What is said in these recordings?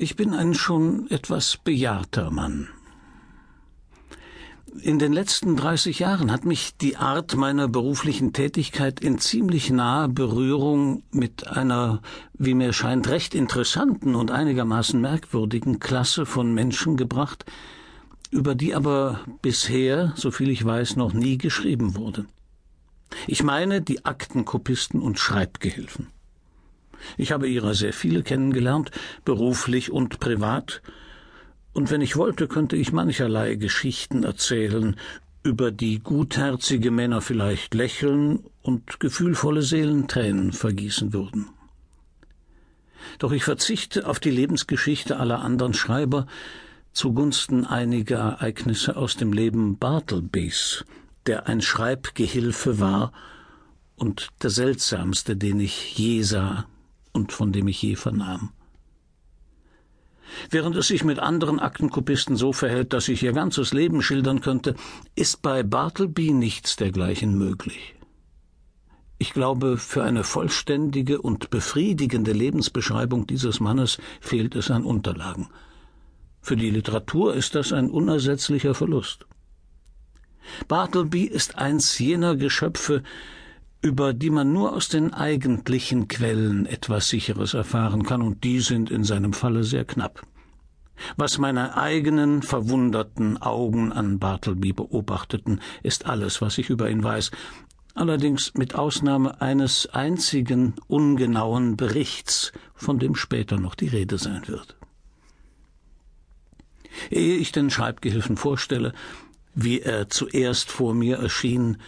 Ich bin ein schon etwas bejahrter Mann. In den letzten 30 Jahren hat mich die Art meiner beruflichen Tätigkeit in ziemlich nahe Berührung mit einer, wie mir scheint, recht interessanten und einigermaßen merkwürdigen Klasse von Menschen gebracht, über die aber bisher, soviel ich weiß, noch nie geschrieben wurde. Ich meine die Aktenkopisten und Schreibgehilfen. Ich habe ihrer sehr viele kennengelernt, beruflich und privat, und wenn ich wollte, könnte ich mancherlei Geschichten erzählen, über die gutherzige Männer vielleicht lächeln und gefühlvolle Seelen Tränen vergießen würden. Doch ich verzichte auf die Lebensgeschichte aller anderen Schreiber zugunsten einiger Ereignisse aus dem Leben Bartlebys, der ein Schreibgehilfe war und der seltsamste, den ich je sah und von dem ich je vernahm. Während es sich mit anderen Aktenkopisten so verhält, dass ich ihr ganzes Leben schildern könnte, ist bei Bartleby nichts dergleichen möglich. Ich glaube, für eine vollständige und befriedigende Lebensbeschreibung dieses Mannes fehlt es an Unterlagen. Für die Literatur ist das ein unersetzlicher Verlust. Bartleby ist eins jener Geschöpfe, über die man nur aus den eigentlichen Quellen etwas Sicheres erfahren kann, und die sind in seinem Falle sehr knapp. Was meine eigenen verwunderten Augen an Bartleby beobachteten, ist alles, was ich über ihn weiß, allerdings mit Ausnahme eines einzigen ungenauen Berichts, von dem später noch die Rede sein wird. Ehe ich den Schreibgehilfen vorstelle, wie er zuerst vor mir erschien,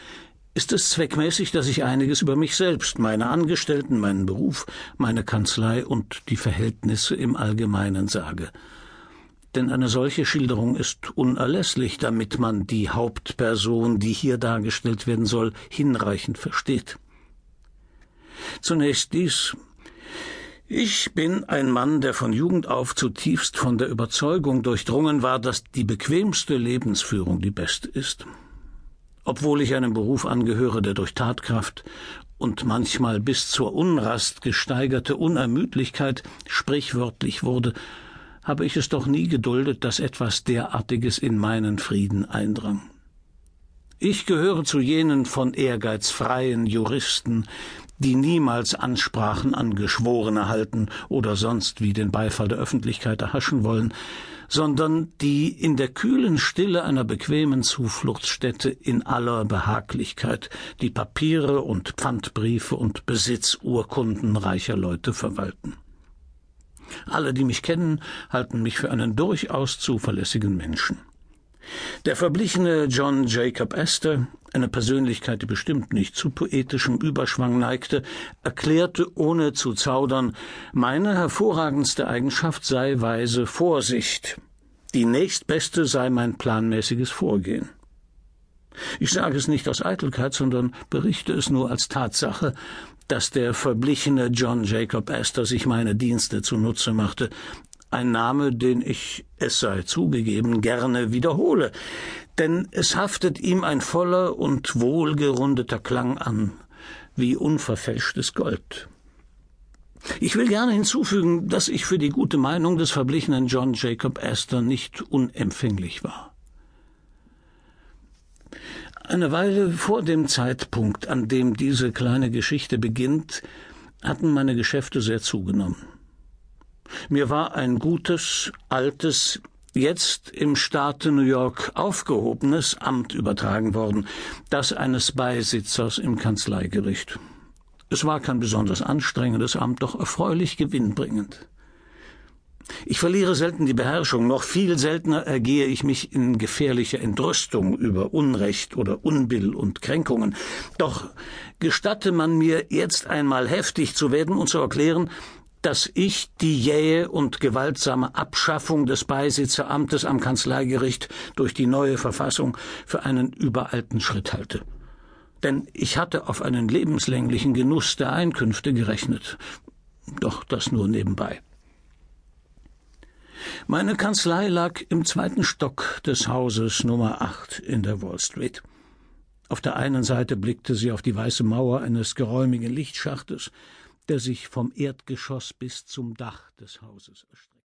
ist es zweckmäßig, dass ich einiges über mich selbst, meine Angestellten, meinen Beruf, meine Kanzlei und die Verhältnisse im Allgemeinen sage. Denn eine solche Schilderung ist unerlässlich, damit man die Hauptperson, die hier dargestellt werden soll, hinreichend versteht. Zunächst dies. Ich bin ein Mann, der von Jugend auf zutiefst von der Überzeugung durchdrungen war, dass die bequemste Lebensführung die beste ist obwohl ich einem Beruf angehöre, der durch Tatkraft und manchmal bis zur Unrast gesteigerte Unermüdlichkeit sprichwörtlich wurde, habe ich es doch nie geduldet, dass etwas derartiges in meinen Frieden eindrang. Ich gehöre zu jenen von Ehrgeiz freien Juristen, die niemals Ansprachen an Geschworene halten oder sonst wie den Beifall der Öffentlichkeit erhaschen wollen, sondern die in der kühlen Stille einer bequemen Zufluchtsstätte in aller Behaglichkeit die Papiere und Pfandbriefe und Besitzurkunden reicher Leute verwalten. Alle, die mich kennen, halten mich für einen durchaus zuverlässigen Menschen. Der verblichene John Jacob Astor, eine Persönlichkeit, die bestimmt nicht zu poetischem Überschwang neigte, erklärte ohne zu zaudern, meine hervorragendste Eigenschaft sei weise Vorsicht, die nächstbeste sei mein planmäßiges Vorgehen. Ich sage es nicht aus Eitelkeit, sondern berichte es nur als Tatsache, dass der verblichene John Jacob Astor sich meine Dienste zunutze machte, ein Name, den ich, es sei zugegeben, gerne wiederhole, denn es haftet ihm ein voller und wohlgerundeter Klang an, wie unverfälschtes Gold. Ich will gerne hinzufügen, dass ich für die gute Meinung des verblichenen John Jacob Astor nicht unempfänglich war. Eine Weile vor dem Zeitpunkt, an dem diese kleine Geschichte beginnt, hatten meine Geschäfte sehr zugenommen. Mir war ein gutes, altes, jetzt im Staate New York aufgehobenes Amt übertragen worden, das eines Beisitzers im Kanzleigericht. Es war kein besonders anstrengendes Amt, doch erfreulich gewinnbringend. Ich verliere selten die Beherrschung, noch viel seltener ergehe ich mich in gefährlicher Entrüstung über Unrecht oder Unbill und Kränkungen. Doch gestatte man mir jetzt einmal heftig zu werden und zu erklären, dass ich die jähe und gewaltsame Abschaffung des Beisitzeramtes am Kanzleigericht durch die neue Verfassung für einen überalten Schritt halte. Denn ich hatte auf einen lebenslänglichen Genuss der Einkünfte gerechnet. Doch das nur nebenbei. Meine Kanzlei lag im zweiten Stock des Hauses Nummer 8 in der Wall Street. Auf der einen Seite blickte sie auf die weiße Mauer eines geräumigen Lichtschachtes, der sich vom Erdgeschoss bis zum Dach des Hauses erstreckt.